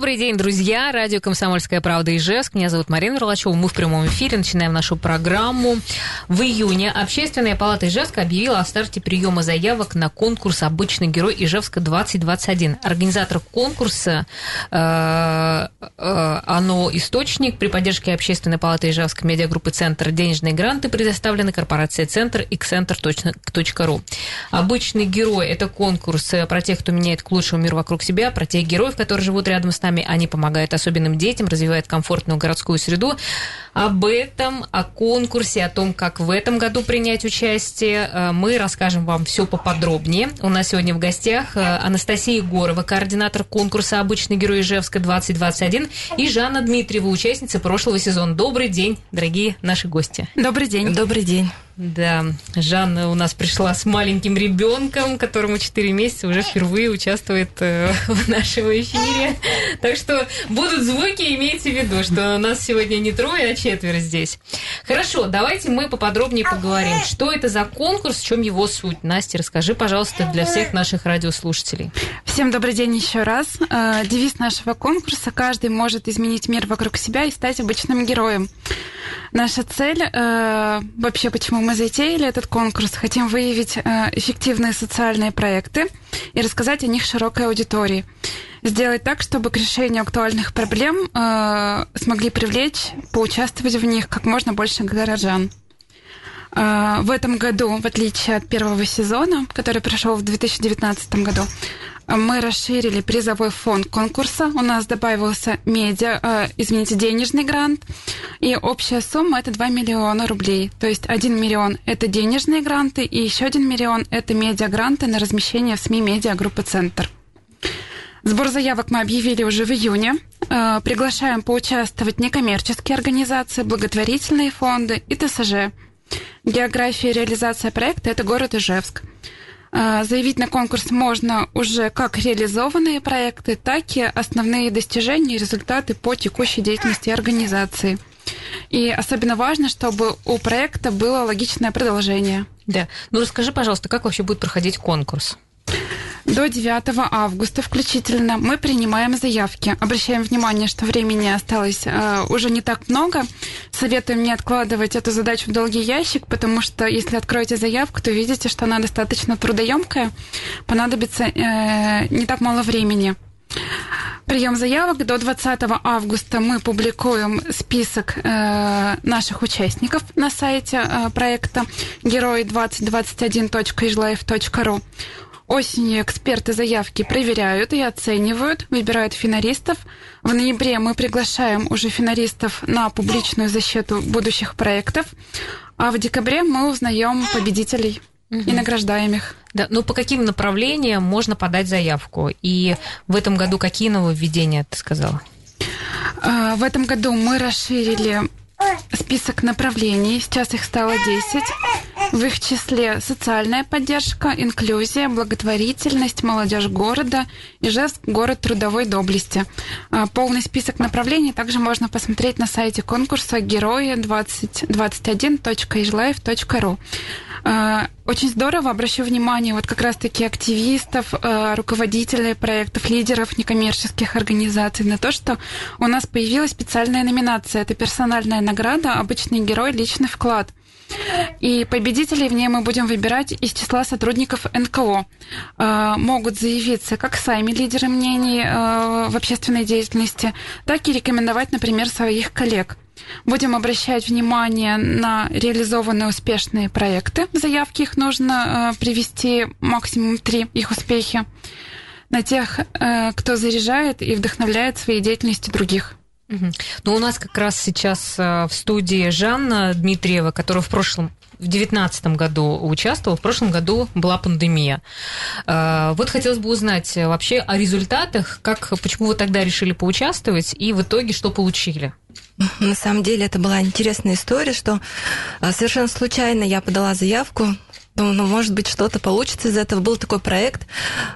Добрый день, друзья. Радио «Комсомольская правда» Ижевск. Меня зовут Марина Верлачева. Мы в прямом эфире. Начинаем нашу программу. В июне Общественная палата Ижевска объявила о старте приема заявок на конкурс «Обычный герой Ижевска-2021». Организатор конкурса, э, э, оно источник. При поддержке Общественной палаты Ижевска медиагруппы «Центр» денежные гранты предоставлены корпорацией «Центр» и «Центр.ру». «Обычный герой» – это конкурс про тех, кто меняет к лучшему мир вокруг себя, про тех героев, которые живут рядом с нами, они помогают особенным детям, развивают комфортную городскую среду. Об этом, о конкурсе, о том, как в этом году принять участие, э, мы расскажем вам все поподробнее. У нас сегодня в гостях э, Анастасия Егорова, координатор конкурса «Обычный герой Ижевска-2021» и Жанна Дмитриева, участница прошлого сезона. Добрый день, дорогие наши гости. Добрый день. Добрый день. Да, Жанна у нас пришла с маленьким ребенком, которому 4 месяца, уже впервые участвует э, в нашем эфире. Так что будут звуки, имейте в виду, что у нас сегодня не трое, а четверо здесь. Хорошо, давайте мы поподробнее поговорим. Что это за конкурс, в чем его суть? Настя, расскажи, пожалуйста, для всех наших радиослушателей. Всем добрый день еще раз. Э, девиз нашего конкурса «Каждый может изменить мир вокруг себя и стать обычным героем». Наша цель, э, вообще почему мы затеяли этот конкурс, хотим выявить э, эффективные социальные проекты и рассказать о них широкой аудитории. Сделать так, чтобы к решению актуальных проблем э, смогли привлечь, поучаствовать в них как можно больше горожан. Э, в этом году, в отличие от первого сезона, который прошел в 2019 году, мы расширили призовой фонд конкурса. У нас добавился медиа, э, извините, денежный грант. И общая сумма это 2 миллиона рублей. То есть 1 миллион это денежные гранты, и еще 1 миллион это медиагранты на размещение в СМИ медиа группы Центр. Сбор заявок мы объявили уже в июне. Э, приглашаем поучаствовать некоммерческие организации, благотворительные фонды и ТСЖ. География и реализация проекта – это город Ижевск. А, заявить на конкурс можно уже как реализованные проекты, так и основные достижения и результаты по текущей деятельности организации. И особенно важно, чтобы у проекта было логичное продолжение. Да. Ну расскажи, пожалуйста, как вообще будет проходить конкурс? До 9 августа включительно мы принимаем заявки. Обращаем внимание, что времени осталось э, уже не так много. Советуем не откладывать эту задачу в долгий ящик, потому что если откроете заявку, то видите, что она достаточно трудоемкая. Понадобится э, не так мало времени. Прием заявок до 20 августа мы публикуем список э, наших участников на сайте э, проекта герои2021.ижлайф.ру. Осенью эксперты заявки проверяют и оценивают, выбирают финалистов. В ноябре мы приглашаем уже финалистов на публичную защиту будущих проектов. А в декабре мы узнаем победителей угу. и награждаем их. Да, ну по каким направлениям можно подать заявку? И в этом году какие нововведения ты сказала? А, в этом году мы расширили список направлений, сейчас их стало 10. В их числе социальная поддержка, инклюзия, благотворительность, молодежь города, Ижевск – город трудовой доблести. А, полный список направлений также можно посмотреть на сайте конкурса герои 2021.ижлайф.ру. А, очень здорово, обращу внимание вот как раз-таки активистов, а, руководителей проектов, лидеров некоммерческих организаций на то, что у нас появилась специальная номинация. Это персональная награда «Обычный герой. Личный вклад». И победителей в ней мы будем выбирать из числа сотрудников НКО. А, могут заявиться как сами лидеры мнений в общественной деятельности, так и рекомендовать, например, своих коллег. Будем обращать внимание на реализованные успешные проекты. В заявке их нужно э, привести максимум три, их успехи. На тех, э, кто заряжает и вдохновляет своей деятельностью других. Ну, у нас как раз сейчас э, в студии Жанна Дмитриева, которая в прошлом в 2019 году участвовал, в прошлом году была пандемия. Э, вот хотелось бы узнать вообще о результатах, как, почему вы тогда решили поучаствовать и в итоге что получили? На самом деле это была интересная история, что э, совершенно случайно я подала заявку думаю, ну, может быть, что-то получится из этого. Был такой проект,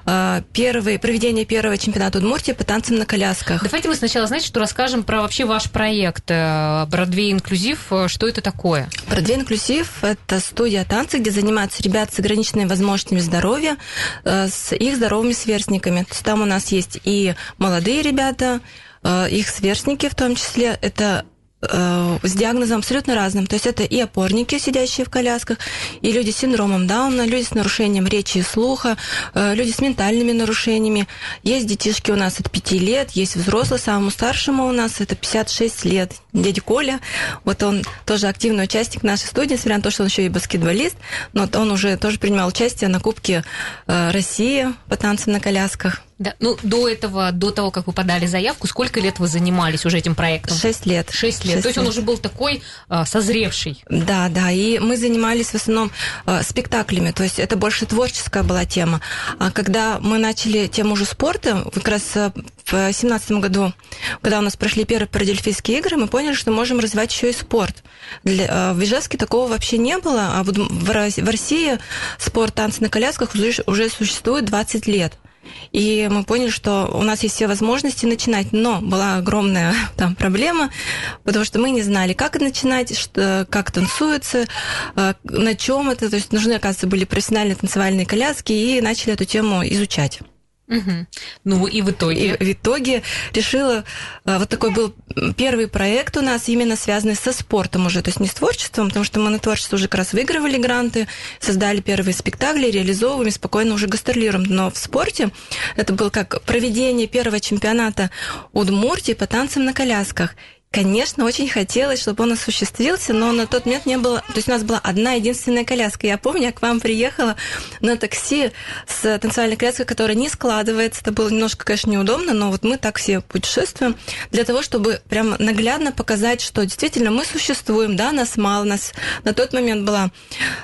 э, первый, проведение первого чемпионата Удмуртии по танцам на колясках. Давайте мы сначала, знаете, что расскажем про вообще ваш проект Бродвей Инклюзив. Что это такое? Бродвей Инклюзив – это студия танца, где занимаются ребята с ограниченными возможностями здоровья, с их здоровыми сверстниками. То есть там у нас есть и молодые ребята, их сверстники в том числе. Это Э, с диагнозом абсолютно разным. То есть это и опорники, сидящие в колясках, и люди с синдромом Дауна, люди с нарушением речи и слуха, э, люди с ментальными нарушениями. Есть детишки у нас от 5 лет, есть взрослые, самому старшему у нас это 56 лет. Дядя Коля, вот он тоже активный участник нашей студии, несмотря на то, что он еще и баскетболист, но он уже тоже принимал участие на Кубке э, России по танцам на колясках. Да, ну до этого, до того, как вы подали заявку, сколько лет вы занимались уже этим проектом? Шесть лет. Шесть лет. Шесть То есть лет. он уже был такой а, созревший. Да, да. И мы занимались в основном а, спектаклями. То есть это больше творческая была тема. А когда мы начали тему уже спорта, как раз а, в семнадцатом году, когда у нас прошли первые парадельфийские игры, мы поняли, что можем развивать еще и спорт. Для, а, в Ижевске такого вообще не было, а вот в России спорт танцы на колясках уже, уже существует 20 лет. И мы поняли, что у нас есть все возможности начинать, но была огромная там проблема, потому что мы не знали, как начинать, что, как танцуется, э, на чем это. То есть нужны, оказывается, были профессиональные танцевальные коляски, и начали эту тему изучать. Угу. Ну и в итоге? И в итоге решила, а, вот такой был первый проект у нас, именно связанный со спортом уже, то есть не с творчеством, потому что мы на творчество уже как раз выигрывали гранты, создали первые спектакли, реализовываем, спокойно уже гастролируем. Но в спорте это было как проведение первого чемпионата Удмуртии по танцам на колясках. Конечно, очень хотелось, чтобы он осуществился, но на тот момент не было... То есть у нас была одна единственная коляска. Я помню, я к вам приехала на такси с танцевальной коляской, которая не складывается. Это было немножко, конечно, неудобно, но вот мы так все путешествуем для того, чтобы прямо наглядно показать, что действительно мы существуем, да, нас мало, нас на тот момент было,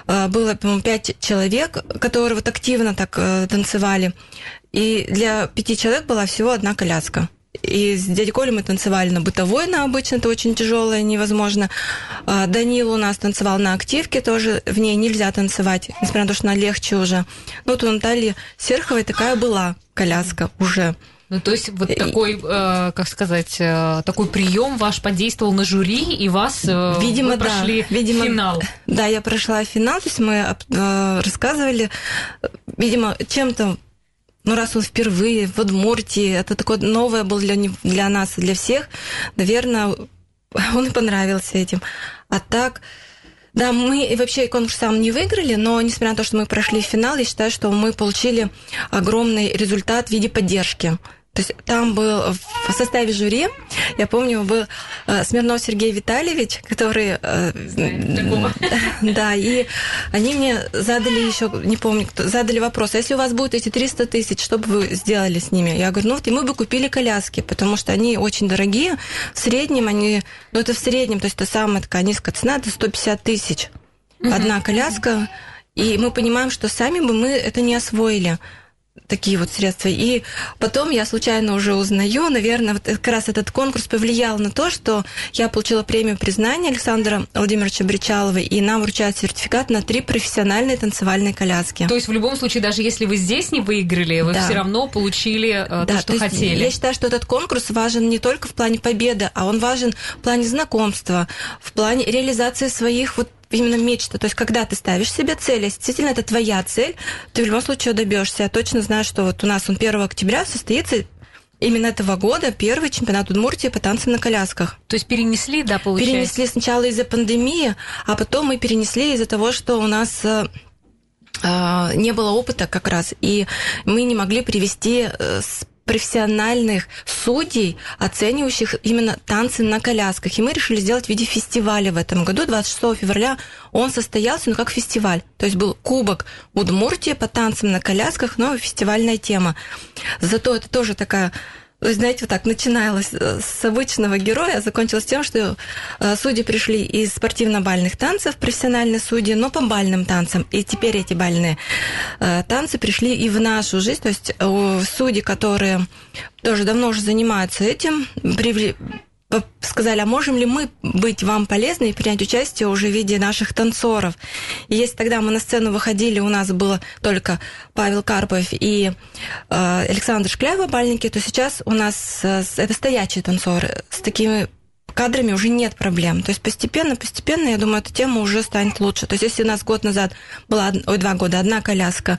э, было, по-моему, пять человек, которые вот активно так э, танцевали. И для пяти человек была всего одна коляска. И с дядей Колей мы танцевали на бытовой, на обычно это очень тяжелое, невозможно. А, Данил у нас танцевал на активке, тоже в ней нельзя танцевать, несмотря на то, что она легче уже. Ну, вот у Натальи Серховой такая была коляска уже. Ну, то есть вот такой, э, как сказать, э, такой прием ваш подействовал на жюри, и вас э, видимо, вы прошли да, видимо, финал. Да, я прошла финал, то есть мы э, рассказывали, видимо, чем-то ну, раз он впервые в Удмуртии, это такое новое было для, для нас и для всех, наверное, он и понравился этим. А так, да, мы вообще конкурс сам не выиграли, но несмотря на то, что мы прошли финал, я считаю, что мы получили огромный результат в виде поддержки. То есть там был в составе жюри, я помню, был э, Смирнов Сергей Витальевич, который... Э, да, и они мне задали еще, не помню, кто, задали вопрос, а если у вас будет эти 300 тысяч, что бы вы сделали с ними? Я говорю, ну вот и мы бы купили коляски, потому что они очень дорогие. В среднем они, ну это в среднем, то есть это самая такая низкая цена, это 150 тысяч. Одна коляска, и мы понимаем, что сами бы мы это не освоили такие вот средства. И потом я случайно уже узнаю, наверное, вот как раз этот конкурс повлиял на то, что я получила премию признания Александра Владимировича Бричалова, и нам вручают сертификат на три профессиональные танцевальные коляски. То есть в любом случае, даже если вы здесь не выиграли, вы да. все равно получили э, да, то, что то хотели. Я считаю, что этот конкурс важен не только в плане победы, а он важен в плане знакомства, в плане реализации своих вот именно мечта. То есть, когда ты ставишь себе цель, если действительно это твоя цель, ты в любом случае добьешься. Я точно знаю, что вот у нас он 1 октября состоится именно этого года первый чемпионат Удмуртии по танцам на колясках. То есть перенесли, да, получается? Перенесли сначала из-за пандемии, а потом мы перенесли из-за того, что у нас э, э, не было опыта как раз, и мы не могли привести э, профессиональных судей, оценивающих именно танцы на колясках. И мы решили сделать в виде фестиваля в этом году. 26 февраля он состоялся, ну, как фестиваль. То есть был кубок Удмуртии по танцам на колясках, но фестивальная тема. Зато это тоже такая знаете, вот так начиналось э, с обычного героя, а закончилось тем, что э, судьи пришли из спортивно-бальных танцев, профессиональные судьи, но по бальным танцам. И теперь эти бальные э, танцы пришли и в нашу жизнь. То есть судьи, которые тоже давно уже занимаются этим, сказали, а можем ли мы быть вам полезны и принять участие уже в виде наших танцоров. И если тогда мы на сцену выходили, у нас было только Павел Карпов и э, Александр Шкляева бальники, то сейчас у нас э, это стоячие танцоры с такими кадрами уже нет проблем. То есть постепенно, постепенно, я думаю, эта тема уже станет лучше. То есть если у нас год назад была, ой, два года, одна коляска,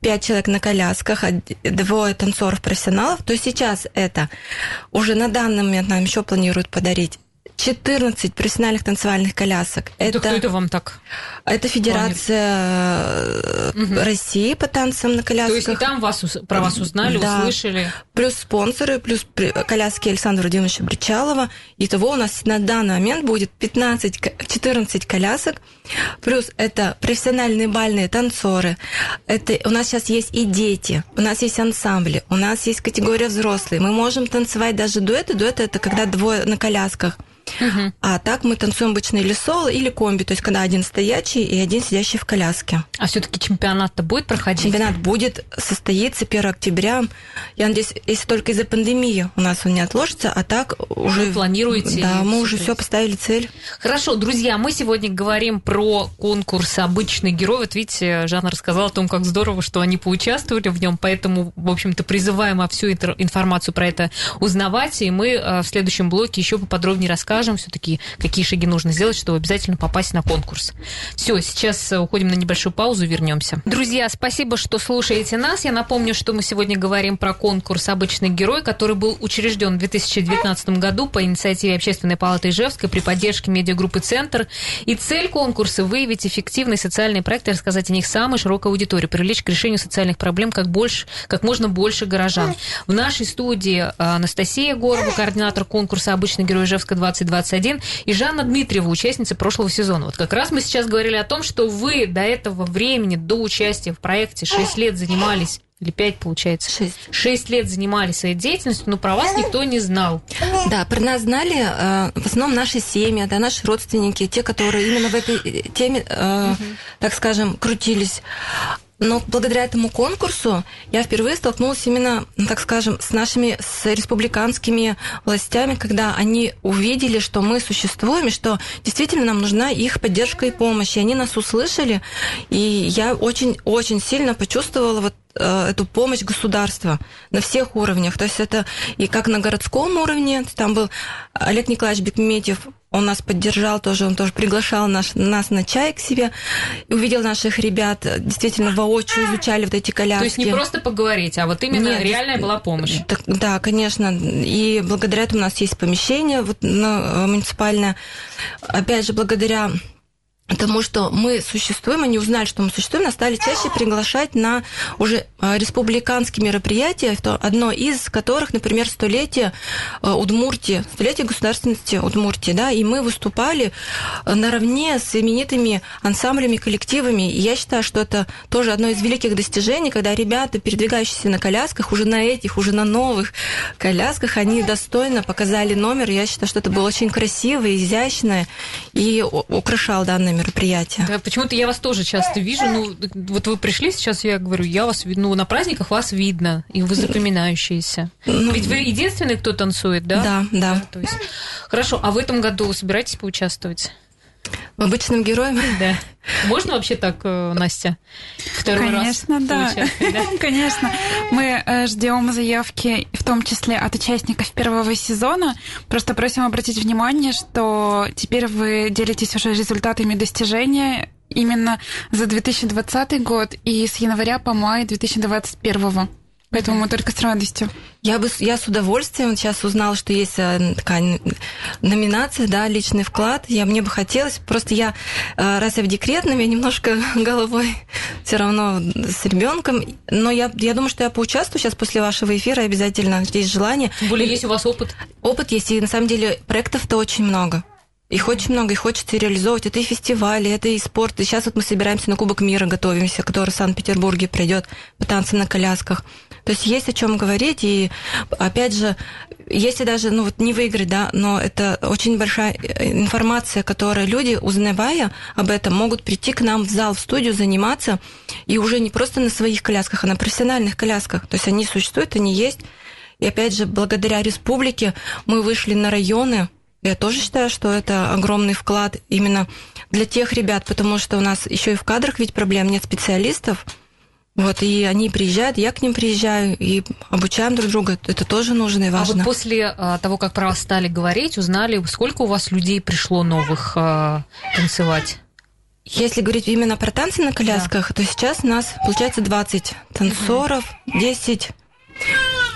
пять человек на колясках, двое танцоров-профессионалов, то сейчас это уже на данный момент нам еще планируют подарить 14 профессиональных танцевальных колясок. Это, это кто это вам так? Это Федерация угу. России по танцам на колясках. То есть и там вас, про вас узнали, да. услышали? Плюс спонсоры, плюс коляски Александра Владимировича Бричалова. Итого у нас на данный момент будет 15, 14 колясок. Плюс это профессиональные бальные танцоры. Это у нас сейчас есть и дети, у нас есть ансамбли, у нас есть категория взрослые. Мы можем танцевать даже дуэты. Дуэты это когда двое на колясках. Угу. А так мы танцуем обычно или соло, или комби, то есть когда один стоячий и один сидящий в коляске. А все-таки чемпионат-то будет проходить? Чемпионат будет состоится 1 октября. Я надеюсь, если только из-за пандемии у нас он не отложится, а так уже... Вы планируете? Да, мы уже все поставили цель. Хорошо, друзья, мы сегодня говорим про конкурс «Обычный герой». Вот видите, Жанна рассказала о том, как здорово, что они поучаствовали в нем, поэтому, в общем-то, призываем всю информацию про это узнавать, и мы э, в следующем блоке еще поподробнее расскажем расскажем все-таки, какие шаги нужно сделать, чтобы обязательно попасть на конкурс. Все, сейчас э, уходим на небольшую паузу, вернемся. Друзья, спасибо, что слушаете нас. Я напомню, что мы сегодня говорим про конкурс «Обычный герой», который был учрежден в 2019 году по инициативе Общественной палаты Ижевской при поддержке медиагруппы «Центр». И цель конкурса – выявить эффективные социальные проекты, рассказать о них самой широкой аудитории, привлечь к решению социальных проблем как, больше, как можно больше горожан. В нашей студии э, Анастасия Горова, координатор конкурса «Обычный герой Ижевска-2020», 221, и Жанна Дмитриева, участница прошлого сезона. Вот как раз мы сейчас говорили о том, что вы до этого времени, до участия в проекте 6 лет занимались или пять, получается. Шесть. Шесть лет занимались своей деятельностью, но про вас никто не знал. Да, про нас знали э, в основном наши семьи, да, наши родственники, те, которые именно в этой э, теме, э, угу. так скажем, крутились. Но благодаря этому конкурсу я впервые столкнулась именно, так скажем, с нашими с республиканскими властями, когда они увидели, что мы существуем, и что действительно нам нужна их поддержка и помощь. И они нас услышали, и я очень-очень сильно почувствовала вот Э, эту помощь государства на всех уровнях. То есть это и как на городском уровне, там был Олег Николаевич Бекметьев, он нас поддержал тоже, он тоже приглашал наш, нас на чай к себе, увидел наших ребят, действительно воочию изучали вот эти коляски. То есть не просто поговорить, а вот именно Нет, реальная была помощь. Так, да, конечно, и благодаря этому у нас есть помещение вот, ну, муниципальное. Опять же, благодаря Потому что мы существуем, они узнали, что мы существуем, нас стали чаще приглашать на уже а, республиканские мероприятия, одно из которых, например, столетие а, Удмуртии, столетие государственности Удмуртии, да, и мы выступали а, наравне с именитыми ансамблями, коллективами, и я считаю, что это тоже одно из великих достижений, когда ребята, передвигающиеся на колясках, уже на этих, уже на новых колясках, они достойно показали номер, я считаю, что это было очень красиво, изящно, и украшал данный мероприятия. Да, почему-то я вас тоже часто вижу. Ну, вот вы пришли сейчас, я говорю, я вас ну, на праздниках вас видно, и вы запоминающиеся. Ну, Ведь вы единственный, кто танцует, да? Да, да. да то есть... Хорошо, а в этом году собираетесь поучаствовать? В обычном герое? Да. Можно вообще так, э, Настя? Второй Конечно, раз да. да. Конечно. Мы э, ждем заявки, в том числе от участников первого сезона. Просто просим обратить внимание, что теперь вы делитесь уже результатами достижения именно за 2020 год и с января по май 2021. Поэтому мы только с радостью. Я бы я с удовольствием сейчас узнала, что есть э, такая номинация, да, личный вклад. Я мне бы хотелось, просто я э, раз я в декретном, я немножко головой все равно с ребенком, но я я думаю, что я поучаствую сейчас после вашего эфира обязательно. Есть желание. Тем более есть у вас опыт. Опыт есть, и на самом деле проектов-то очень много. Их очень много, их хочется реализовывать. Это и фестивали, это и спорт. И сейчас вот мы собираемся на Кубок мира, готовимся, который в Санкт-Петербурге придет по танцам на колясках. То есть есть о чем говорить, и опять же, если даже, ну вот не выиграть, да, но это очень большая э, информация, которую люди, узнавая об этом, могут прийти к нам в зал, в студию, заниматься, и уже не просто на своих колясках, а на профессиональных колясках. То есть они существуют, они есть. И опять же, благодаря республике мы вышли на районы. Я тоже считаю, что это огромный вклад именно для тех ребят, потому что у нас еще и в кадрах ведь проблем нет специалистов. Вот, и они приезжают, я к ним приезжаю, и обучаем друг друга. Это тоже нужно и важно. А вот после а, того, как про вас стали говорить, узнали, сколько у вас людей пришло новых а, танцевать? Если говорить именно про танцы на колясках, да. то сейчас у нас получается 20 танцоров, 10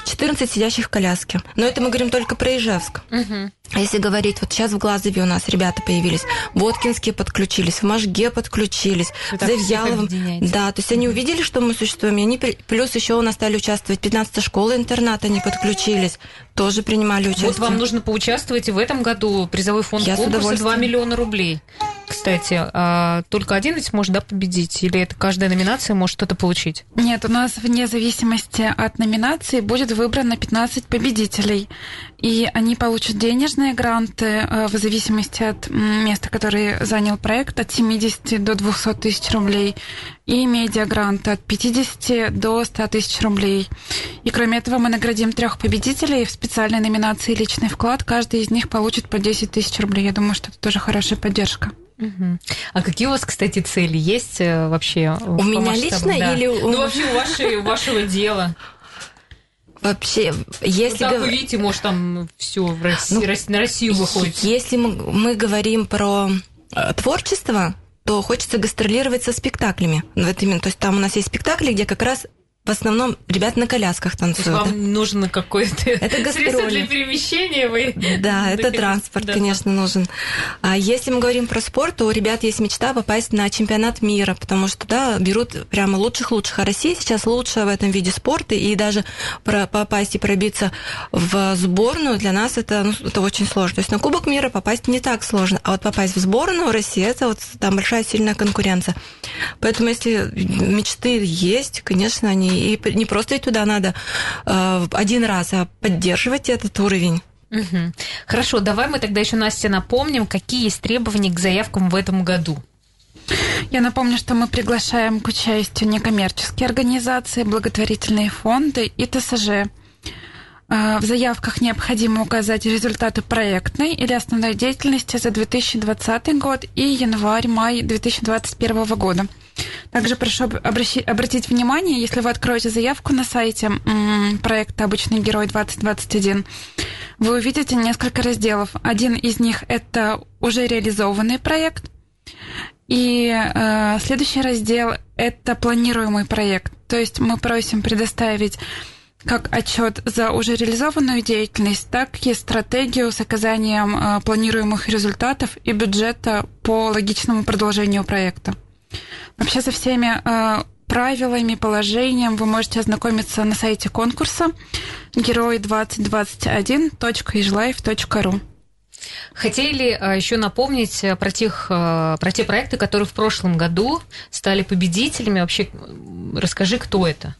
14 сидящих в коляске. Но это мы говорим только про Ижевск. Угу. Если говорить, вот сейчас в Глазове у нас ребята появились, Боткинские подключились, в Можге подключились, в Завьяловом. Да, то есть они увидели, что мы существуем, и они плюс еще у нас стали участвовать 15 школы интерната, они подключились, тоже принимали участие. Вот вам нужно поучаствовать и в этом году призовой фонд Я конкурса 2 миллиона рублей. Кстати, а только один ведь может да, победить? Или это каждая номинация может что-то получить? Нет, у нас вне зависимости от номинации будет выбрано 15 победителей. И они получат денежные гранты э, в зависимости от места, который занял проект, от 70 до 200 тысяч рублей, и медиагранты от 50 до 100 тысяч рублей. И кроме этого мы наградим трех победителей в специальной номинации «Личный вклад». Каждый из них получит по 10 тысяч рублей. Я думаю, что это тоже хорошая поддержка. Угу. А какие у вас, кстати, цели есть э, вообще? У меня лично да. или у... Ну, вообще у, вашей, у вашего дела? Вообще, если... Ну, как вы видите, может, там все в России, ну, на Россию выходит. Если мы, мы говорим про э, творчество, то хочется гастролировать со спектаклями. Вот именно, то есть там у нас есть спектакли, где как раз в основном ребят на колясках танцуют. То есть вам нужно какое-то это средство для перемещения? Вы... Да, это транспорт, да, конечно, нужен. А если мы говорим про спорт, то у ребят есть мечта попасть на чемпионат мира, потому что, да, берут прямо лучших-лучших. А Россия сейчас лучшая в этом виде спорта, и даже про попасть и пробиться в сборную для нас это, ну, это очень сложно. То есть на Кубок мира попасть не так сложно, а вот попасть в сборную России, это вот там большая сильная конкуренция. Поэтому если мечты есть, конечно, они и не просто и туда надо э, один раз, а поддерживать этот уровень. Угу. Хорошо, давай мы тогда еще, Настя, напомним, какие есть требования к заявкам в этом году. Я напомню, что мы приглашаем к участию некоммерческие организации, благотворительные фонды и ТСЖ. Э, в заявках необходимо указать результаты проектной или основной деятельности за 2020 год и январь-май 2021 года. Также прошу обратить внимание, если вы откроете заявку на сайте проекта «Обычный герой 2021», вы увидите несколько разделов. Один из них – это уже реализованный проект, и э, следующий раздел – это планируемый проект. То есть мы просим предоставить как отчет за уже реализованную деятельность, так и стратегию с оказанием э, планируемых результатов и бюджета по логичному продолжению проекта. Вообще со всеми э, правилами, положением вы можете ознакомиться на сайте конкурса герой2021.ижлайф.ру. Хотели э, еще напомнить э, про, тех, э, про те проекты, которые в прошлом году стали победителями. Вообще, расскажи, кто это?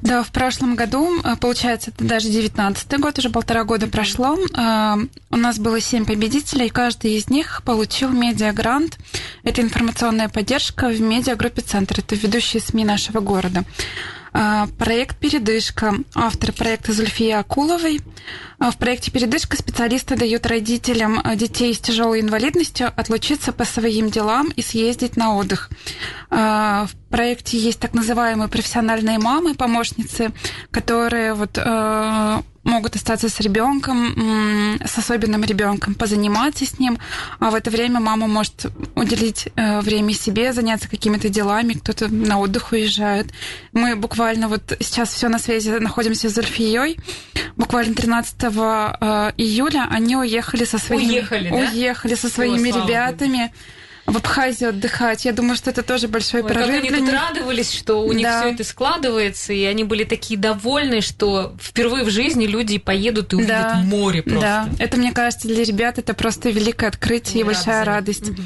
Да, в прошлом году, э, получается, это даже 19 год, уже полтора года прошло, э, у нас было семь победителей, и каждый из них получил медиагрант. Это информационная поддержка в медиагруппе «Центр». Это ведущие СМИ нашего города. А, проект «Передышка». Автор проекта Зульфия Акуловой. А, в проекте «Передышка» специалисты дают родителям а, детей с тяжелой инвалидностью отлучиться по своим делам и съездить на отдых. В проекте есть так называемые профессиональные мамы, помощницы, которые вот могут остаться с ребенком, с особенным ребенком, позаниматься с ним, а в это время мама может уделить э, время себе, заняться какими-то делами, кто-то на отдых уезжает. Мы буквально вот сейчас все на связи находимся с Зульфией. Буквально 13 э, июля они уехали со своими... Уехали, да? Уехали со своими О, ребятами. Богу в Абхазию отдыхать. Я думаю, что это тоже большой Ой, прорыв. Как они тут радовались, что у них да. все это складывается, и они были такие довольны, что впервые в жизни люди поедут и увидят да. море просто. Да, это, мне кажется, для ребят это просто великое открытие и большая радость. Угу.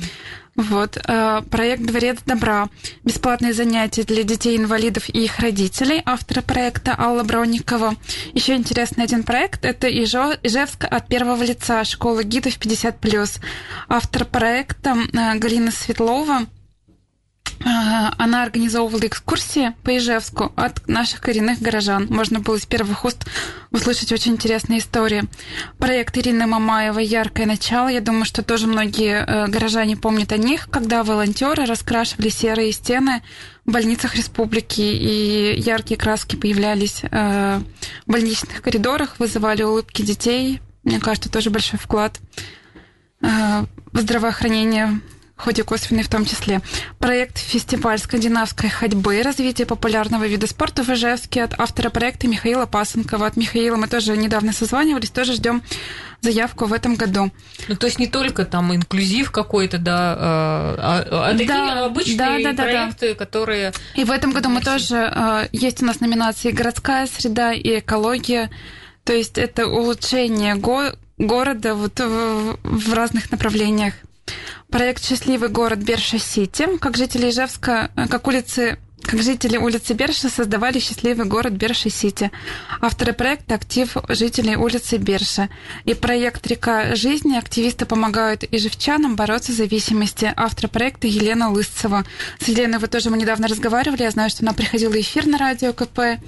Вот. Э, проект «Дворец добра». Бесплатные занятия для детей-инвалидов и их родителей. Автора проекта Алла Бронникова. Еще интересный один проект – это Ижевск от первого лица. Школа гидов 50+. Автор проекта э, Галина Светлова она организовывала экскурсии по Ижевску от наших коренных горожан. Можно было из первых уст услышать очень интересные истории. Проект Ирины Мамаевой «Яркое начало». Я думаю, что тоже многие э, горожане помнят о них, когда волонтеры раскрашивали серые стены в больницах республики, и яркие краски появлялись э, в больничных коридорах, вызывали улыбки детей. Мне кажется, тоже большой вклад э, в здравоохранение в ходе косвенной в том числе. Проект «Фестиваль скандинавской ходьбы. Развитие популярного вида спорта в Ижевске» от автора проекта Михаила Пасынкова. От Михаила мы тоже недавно созванивались, тоже ждем заявку в этом году. Ну, то есть не только там инклюзив какой-то, да, а, а, а такие да, обычные да, да, проекты, да. которые... И в этом году мы тоже... А, есть у нас номинации «Городская среда» и «Экология». То есть это улучшение го города вот в, в разных направлениях. Проект «Счастливый город Берша-Сити». Как жители Ижевска, э, как улицы как жители улицы Берша создавали счастливый город Берша-Сити. Авторы проекта – актив жителей улицы Берша. И проект «Река жизни» активисты помогают ижевчанам бороться с зависимостью. Автор проекта Елена Лысцева. С Еленой вы тоже мы недавно разговаривали. Я знаю, что она приходила эфир на радио КП.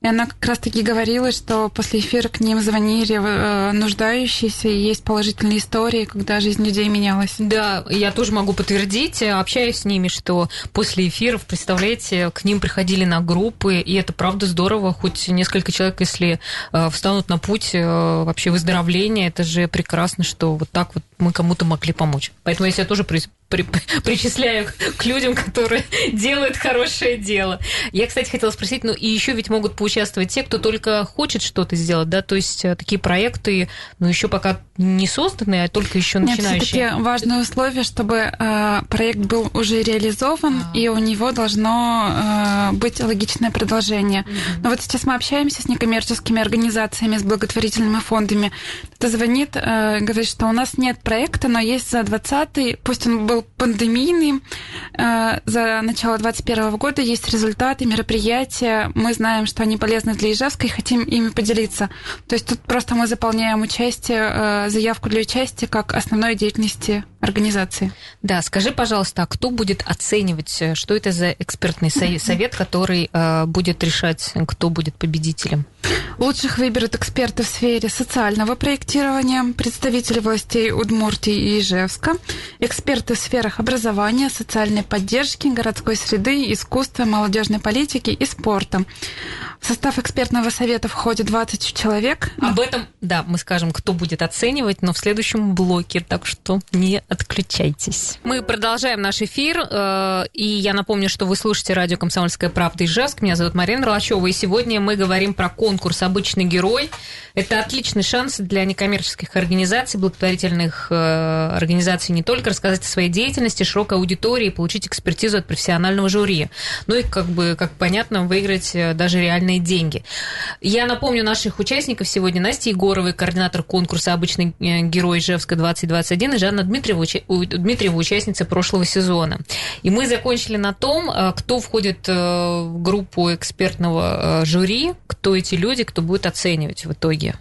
И она как раз-таки говорила, что после эфира к ним звонили э, нуждающиеся, и есть положительные истории, когда жизнь людей менялась. Да, я тоже могу подтвердить, общаюсь с ними, что после эфиров, представляете, к ним приходили на группы, и это правда здорово, хоть несколько человек, если э, встанут на путь э, вообще выздоровления, это же прекрасно, что вот так вот мы кому-то могли помочь. Поэтому я себя тоже при, причисляю к людям, которые делают хорошее дело. Я, кстати, хотела спросить, ну и еще ведь могут поучаствовать те, кто только хочет что-то сделать, да, то есть э, такие проекты, ну еще пока не созданы, а только еще начинающие. Нет, важное условие, чтобы э, проект был уже реализован, а. и у него должно э, быть логичное продолжение. Mm-hmm. Но вот сейчас мы общаемся с некоммерческими организациями, с благотворительными фондами. Кто звонит, э, говорит, что у нас нет проекта, но есть за 20-й, пусть он был был пандемийный. Э, за начало 2021 года есть результаты, мероприятия. Мы знаем, что они полезны для Ижевска и хотим ими поделиться. То есть тут просто мы заполняем участие, э, заявку для участия как основной деятельности организации. Да, скажи, пожалуйста, а кто будет оценивать, э, что это за экспертный совет, который будет решать, кто будет победителем? Лучших выберут эксперты в сфере социального проектирования, представители властей Удмуртии и Ижевска, эксперты в сферах образования, социальной поддержки, городской среды, искусства, молодежной политики и спорта. В состав экспертного совета входит 20 человек. Об этом, да, мы скажем, кто будет оценивать, но в следующем блоке, так что не отключайтесь. Мы продолжаем наш эфир, э, и я напомню, что вы слушаете радио «Комсомольская правда» Ижевск. Меня зовут Марина Ролачева, и сегодня мы говорим про конкурс «Обычный герой». Это отличный шанс для некоммерческих организаций, благотворительных э, организаций не только рассказать о своей деятельности, широкой аудитории, получить экспертизу от профессионального жюри, ну и, как бы, как понятно, выиграть э, даже реальные деньги. Я напомню наших участников сегодня. Настя Егоровой, координатор конкурса «Обычный э, герой Ижевска-2021» и Жанна Дмитриева, Дмитриева, участница прошлого сезона. И мы закончили на том, э, кто входит в группу экспертного жюри, кто эти люди, кто будет оценивать в итоге.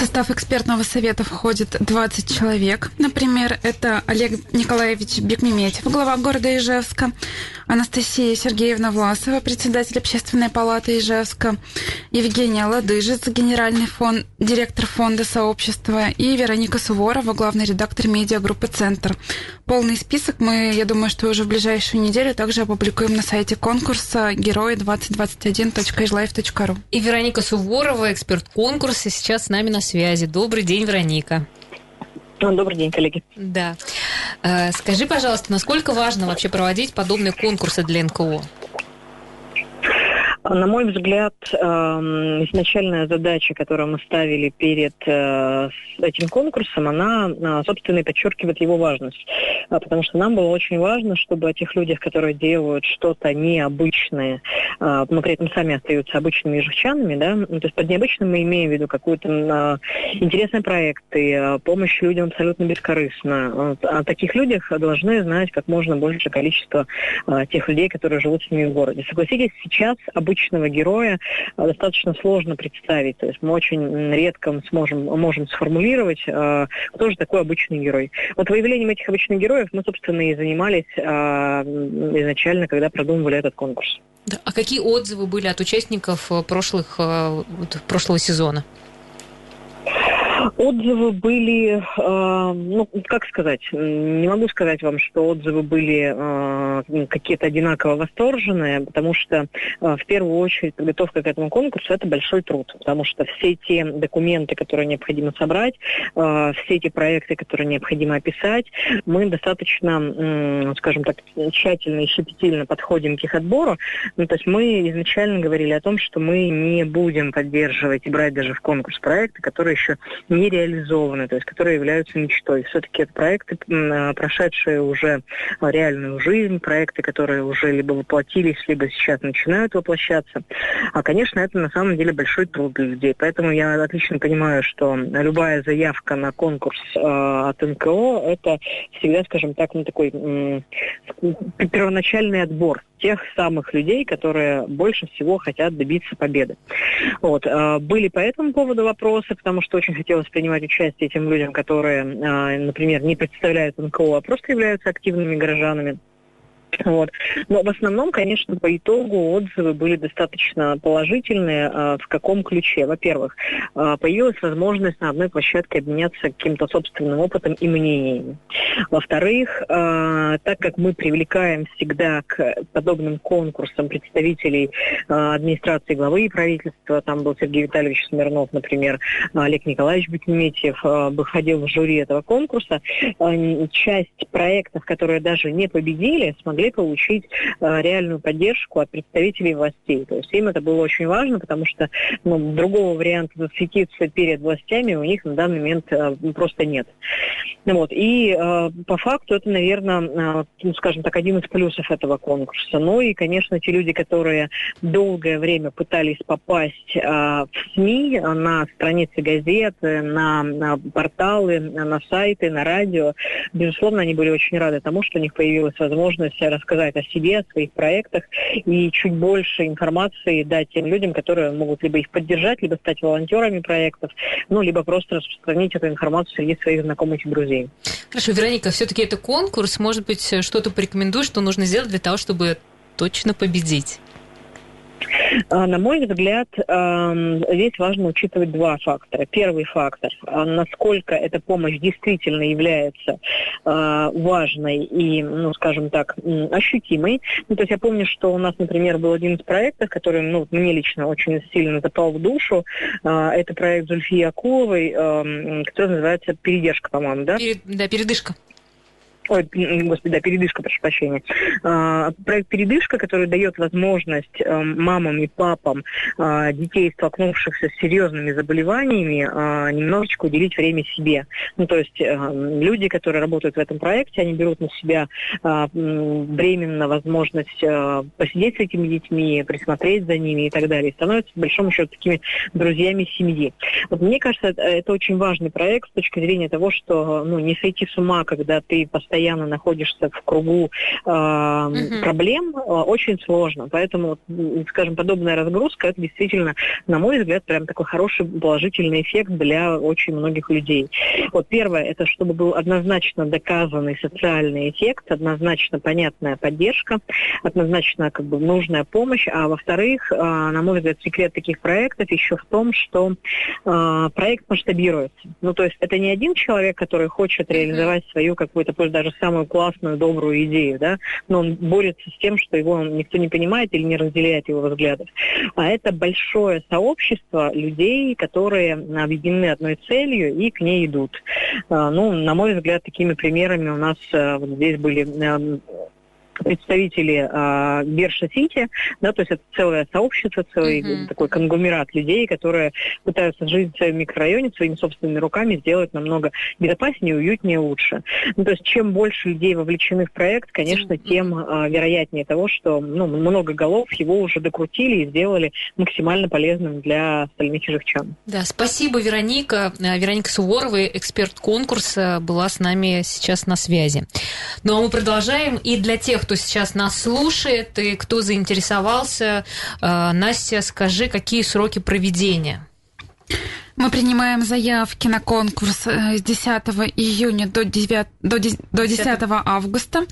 Состав экспертного совета входит 20 человек. Например, это Олег Николаевич Бекмеметьев, глава города Ижевска, Анастасия Сергеевна Власова, председатель общественной палаты Ижевска, Евгения Ладыжец, генеральный фонд, директор фонда сообщества и Вероника Суворова, главный редактор медиагруппы «Центр». Полный список мы, я думаю, что уже в ближайшую неделю также опубликуем на сайте конкурса герои2021.ижлайф.ру. И Вероника Суворова, эксперт конкурса, сейчас с нами на связи. Добрый день, Вероника. Добрый день, коллеги. Да. Э, скажи, пожалуйста, насколько важно вообще проводить подобные конкурсы для НКО? На мой взгляд, эм, изначальная задача, которую мы ставили перед э, этим конкурсом, она, э, собственно, и подчеркивает его важность. А, потому что нам было очень важно, чтобы о тех людях, которые делают что-то необычное, а, но при этом сами остаются обычными ежевчанами, да, ну, то есть под необычным мы имеем в виду какие-то а, интересные проекты, помощь людям абсолютно бескорыстно. О таких людях должны знать как можно большее количество тех людей, которые живут с ними в городе. Согласитесь, сейчас обычно обычного героя достаточно сложно представить. То есть мы очень редко сможем, можем сформулировать, кто же такой обычный герой. Вот выявлением этих обычных героев мы, собственно, и занимались изначально, когда продумывали этот конкурс. А какие отзывы были от участников прошлых, прошлого сезона? Отзывы были, э, ну, как сказать, не могу сказать вам, что отзывы были э, какие-то одинаково восторженные, потому что э, в первую очередь подготовка к этому конкурсу – это большой труд, потому что все те документы, которые необходимо собрать, э, все эти проекты, которые необходимо описать, мы достаточно, э, скажем так, тщательно и щепетильно подходим к их отбору. Ну, то есть мы изначально говорили о том, что мы не будем поддерживать и брать даже в конкурс проекты, которые еще не реализованы, то есть которые являются мечтой. Все-таки это проекты, а, прошедшие уже реальную жизнь, проекты, которые уже либо воплотились, либо сейчас начинают воплощаться. А, конечно, это на самом деле большой труд для людей. Поэтому я отлично понимаю, что любая заявка на конкурс э, от НКО это всегда, скажем так, ну, такой э, первоначальный отбор тех самых людей, которые больше всего хотят добиться победы. Вот. Э, были по этому поводу вопросы, потому что очень хотелось принимать участие тем людям, которые, э, например, не представляют НКО, а просто являются активными горожанами. Вот. Но в основном, конечно, по итогу отзывы были достаточно положительные. А, в каком ключе? Во-первых, а, появилась возможность на одной площадке обменяться каким-то собственным опытом и мнениями. Во-вторых, а, так как мы привлекаем всегда к подобным конкурсам представителей администрации главы и правительства, там был Сергей Витальевич Смирнов, например, Олег Николаевич Бекметьев выходил в жюри этого конкурса, часть проектов, которые даже не победили, смогли смогли получить э, реальную поддержку от представителей властей. То есть им это было очень важно, потому что ну, другого варианта засветиться перед властями у них на данный момент э, просто нет. Вот. И э, по факту это, наверное, ну, скажем так, один из плюсов этого конкурса. Ну и, конечно, те люди, которые долгое время пытались попасть в СМИ, на страницы газет, на, на порталы, на сайты, на радио, безусловно, они были очень рады тому, что у них появилась возможность рассказать о себе, о своих проектах и чуть больше информации дать тем людям, которые могут либо их поддержать, либо стать волонтерами проектов, ну, либо просто распространить эту информацию среди своих знакомых и друзей. Хорошо, Вероника, все-таки это конкурс. Может быть, что-то порекомендуешь, что нужно сделать для того, чтобы точно победить? А, на мой взгляд, здесь важно учитывать два фактора. Первый фактор, а, насколько эта помощь действительно является а, важной и, ну, скажем так, ощутимой. Ну, то есть я помню, что у нас, например, был один из проектов, который ну, мне лично очень сильно запал в душу. Это проект Зульфии Акуловой, который называется «Передержка», по-моему, да? да, «Передышка» ой, господи, да, передышка, прошу прощения. А, проект «Передышка», который дает возможность а, мамам и папам а, детей, столкнувшихся с серьезными заболеваниями, а, немножечко уделить время себе. Ну, то есть а, люди, которые работают в этом проекте, они берут на себя временно возможность а, посидеть с этими детьми, присмотреть за ними и так далее. И становятся, по большому счету, такими друзьями семьи. Вот мне кажется, это, это очень важный проект с точки зрения того, что ну, не сойти с ума, когда ты постоянно постоянно находишься в кругу э, угу. проблем, э, очень сложно. Поэтому, скажем, подобная разгрузка, это действительно, на мой взгляд, прям такой хороший положительный эффект для очень многих людей. Вот первое, это чтобы был однозначно доказанный социальный эффект, однозначно понятная поддержка, однозначно как бы нужная помощь, а во-вторых, э, на мой взгляд, секрет таких проектов еще в том, что э, проект масштабируется. Ну, то есть это не один человек, который хочет реализовать свою какую-то, пусть даже самую классную, добрую идею, да, но он борется с тем, что его никто не понимает или не разделяет его взглядов. А это большое сообщество людей, которые объединены одной целью и к ней идут. А, ну, на мой взгляд, такими примерами у нас э, вот здесь были представители э, Берша Сити, да, то есть это целое сообщество, целый uh-huh. такой конгломерат людей, которые пытаются жить в своем микрорайоне своими собственными руками сделать намного безопаснее, уютнее, лучше. Ну, то есть чем больше людей вовлечены в проект, конечно, тем э, вероятнее того, что ну, много голов его уже докрутили и сделали максимально полезным для остальных чижевчан. Да, спасибо, Вероника. Э, Вероника Суворова, эксперт конкурса, была с нами сейчас на связи. Ну а мы продолжаем. И для тех, тех, кто сейчас нас слушает и кто заинтересовался, э, Настя, скажи, какие сроки проведения? Мы принимаем заявки на конкурс э, с 10 июня до 9, до 10, до 10 августа.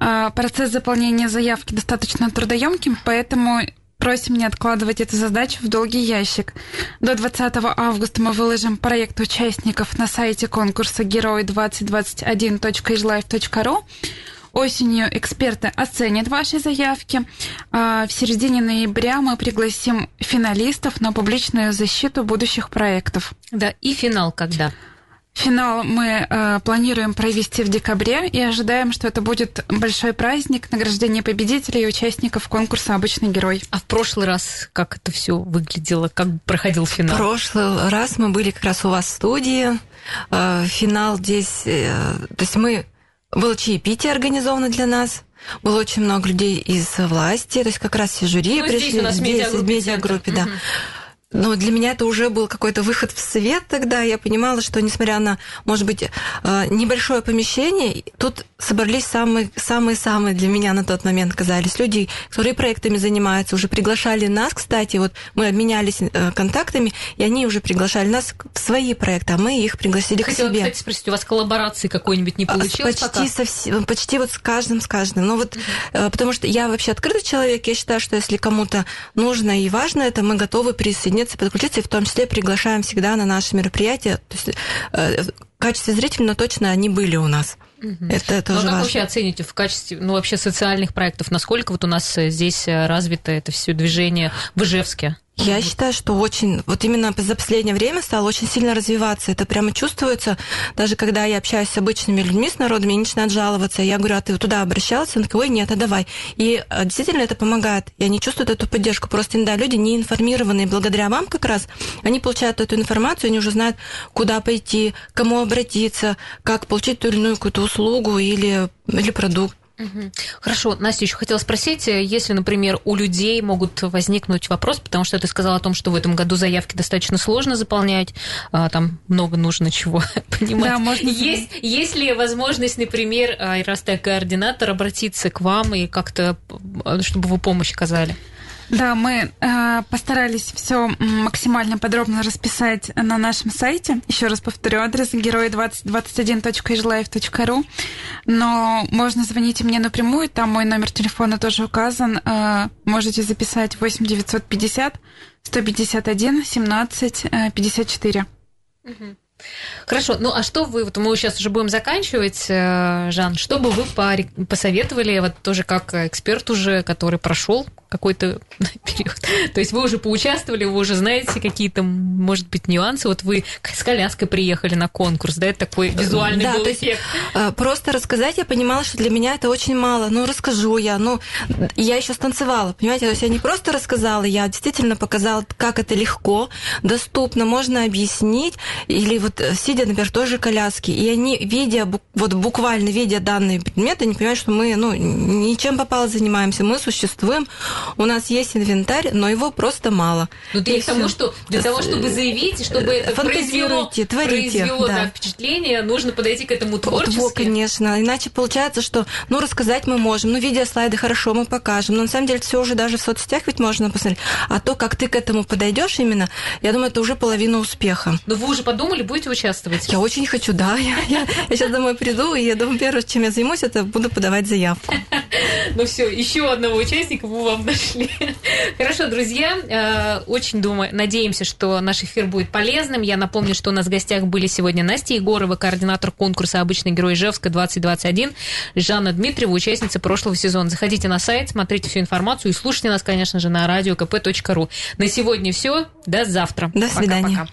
Э, процесс заполнения заявки достаточно трудоемким, поэтому просим не откладывать эту задачу в долгий ящик. До 20 августа мы выложим проект участников на сайте конкурса герой2021.islife.ru. Осенью эксперты оценят ваши заявки. А в середине ноября мы пригласим финалистов на публичную защиту будущих проектов. Да, и финал когда? Финал мы э, планируем провести в декабре и ожидаем, что это будет большой праздник награждения победителей и участников конкурса «Обычный герой». А в прошлый раз как это все выглядело, как проходил финал? В прошлый раз мы были как раз у вас в студии. Э, финал здесь, э, то есть мы было чаепитие организовано для нас. Было очень много людей из власти, то есть как раз все жюри ну, пришли здесь, у нас здесь, из медиагруппе, да. Угу. Но для меня это уже был какой-то выход в свет тогда. Я понимала, что несмотря на, может быть, э, небольшое помещение, тут собрались самые-самые для меня на тот момент казались люди, которые проектами занимаются, уже приглашали нас, кстати, вот мы обменялись э, контактами, и они уже приглашали нас в свои проекты, а мы их пригласили Хотела, к себе. кстати, спросить, у вас коллаборации какой-нибудь не получилось Почти, пока? со почти вот с каждым, с каждым. Но вот, mm-hmm. потому что я вообще открытый человек, я считаю, что если кому-то нужно и важно это, мы готовы присоединиться подключиться, и в том числе приглашаем всегда на наши мероприятия. То есть э, в качестве зрителей, но точно они были у нас. Угу. Это тоже ну, а как важно. вообще оцените в качестве, ну, вообще социальных проектов, насколько вот у нас э, здесь э, развито это все движение в Ижевске? Я считаю, что очень, вот именно за последнее время стало очень сильно развиваться. Это прямо чувствуется. Даже когда я общаюсь с обычными людьми, с народом, они начинают жаловаться. Я говорю, а ты туда обращался? Он такой, нет, а давай. И э, действительно это помогает. И они чувствуют эту поддержку. Просто иногда люди не информированные. Благодаря вам как раз они получают эту информацию, они уже знают, куда пойти, кому обратиться, как получить ту или иную какую-то услугу или, или продукт. Хорошо, Настя, еще хотела спросить, э, если, например, у людей могут возникнуть вопрос, потому что ты сказала о том, что в этом году заявки достаточно сложно заполнять, а, там много нужно чего понимать. Да, можно... Есть, есть ли возможность, например, а, раз ты координатор, обратиться к вам и как-то, э, чтобы вы помощь оказали? Да, мы э, постарались все максимально подробно расписать на нашем сайте. Еще раз повторю, адрес герой2021.ижлайф.ру. Но можно звонить мне напрямую, там мой номер телефона тоже указан. Э, можете записать 8 950 151 17 54. Угу. Хорошо, ну а что вы, вот мы сейчас уже будем заканчивать, э, Жан, что бы вы посоветовали, вот тоже как эксперт уже, который прошел какой-то период. То есть вы уже поучаствовали, вы уже знаете какие-то, может быть, нюансы. Вот вы с коляской приехали на конкурс, да, это такой визуальный да, был эффект. Есть, просто рассказать я понимала, что для меня это очень мало. Ну, расскажу я. Ну, я еще станцевала, понимаете? То есть я не просто рассказала, я действительно показала, как это легко, доступно, можно объяснить. Или вот э, сидя, например, в той же коляске, и они, видя, вот буквально видя данные предметы, они понимают, что мы, ну, ничем попало занимаемся, мы существуем, у нас есть инвентарь, но его просто мало. Ну, ты к тому, что для того, чтобы заявить, и чтобы это произвело, творите, произвело да. Да, впечатление, нужно подойти к этому творчески. Вот, конечно. Иначе получается, что, ну, рассказать мы можем, ну, видеослайды хорошо мы покажем, но на самом деле все уже даже в соцсетях ведь можно посмотреть. А то, как ты к этому подойдешь именно, я думаю, это уже половина успеха. Но вы уже подумали, будете участвовать? Я очень хочу, да. Я, я, я сейчас домой приду, и я думаю, первое, чем я займусь, это буду подавать заявку. Ну все, еще одного участника мы вам нашли. Хорошо, друзья, э, очень думаю, надеемся, что наш эфир будет полезным. Я напомню, что у нас в гостях были сегодня Настя Егорова, координатор конкурса «Обычный герой Ижевска 2021», Жанна Дмитриева, участница прошлого сезона. Заходите на сайт, смотрите всю информацию и слушайте нас, конечно же, на радиокп.ру. На сегодня все. До завтра. До свидания. Пока-пока.